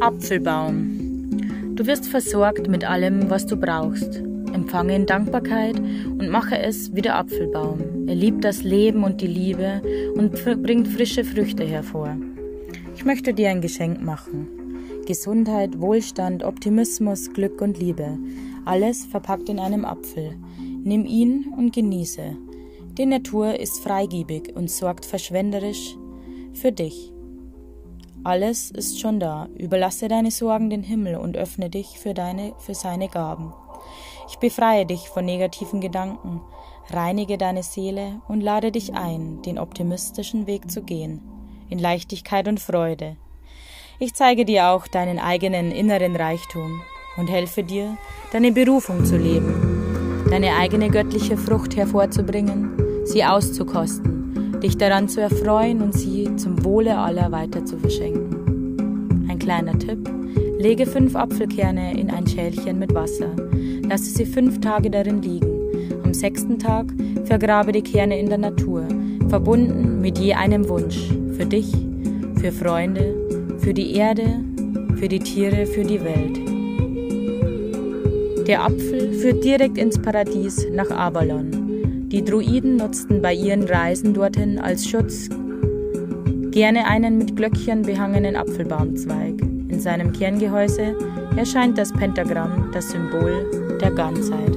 Apfelbaum. Du wirst versorgt mit allem, was du brauchst. Empfange in Dankbarkeit und mache es wie der Apfelbaum. Er liebt das Leben und die Liebe und bringt frische Früchte hervor. Ich möchte dir ein Geschenk machen. Gesundheit, Wohlstand, Optimismus, Glück und Liebe. Alles verpackt in einem Apfel. Nimm ihn und genieße. Die Natur ist freigebig und sorgt verschwenderisch für dich. Alles ist schon da. Überlasse deine Sorgen den Himmel und öffne dich für deine, für seine Gaben. Ich befreie dich von negativen Gedanken, reinige deine Seele und lade dich ein, den optimistischen Weg zu gehen, in Leichtigkeit und Freude. Ich zeige dir auch deinen eigenen inneren Reichtum und helfe dir, deine Berufung zu leben, deine eigene göttliche Frucht hervorzubringen, sie auszukosten dich daran zu erfreuen und sie zum Wohle aller weiter zu verschenken. Ein kleiner Tipp. Lege fünf Apfelkerne in ein Schälchen mit Wasser. Lasse sie fünf Tage darin liegen. Am sechsten Tag vergrabe die Kerne in der Natur, verbunden mit je einem Wunsch. Für dich, für Freunde, für die Erde, für die Tiere, für die Welt. Der Apfel führt direkt ins Paradies nach Avalon. Die Druiden nutzten bei ihren Reisen dorthin als Schutz gerne einen mit Glöckchen behangenen Apfelbaumzweig. In seinem Kerngehäuse erscheint das Pentagramm, das Symbol der Ganzheit.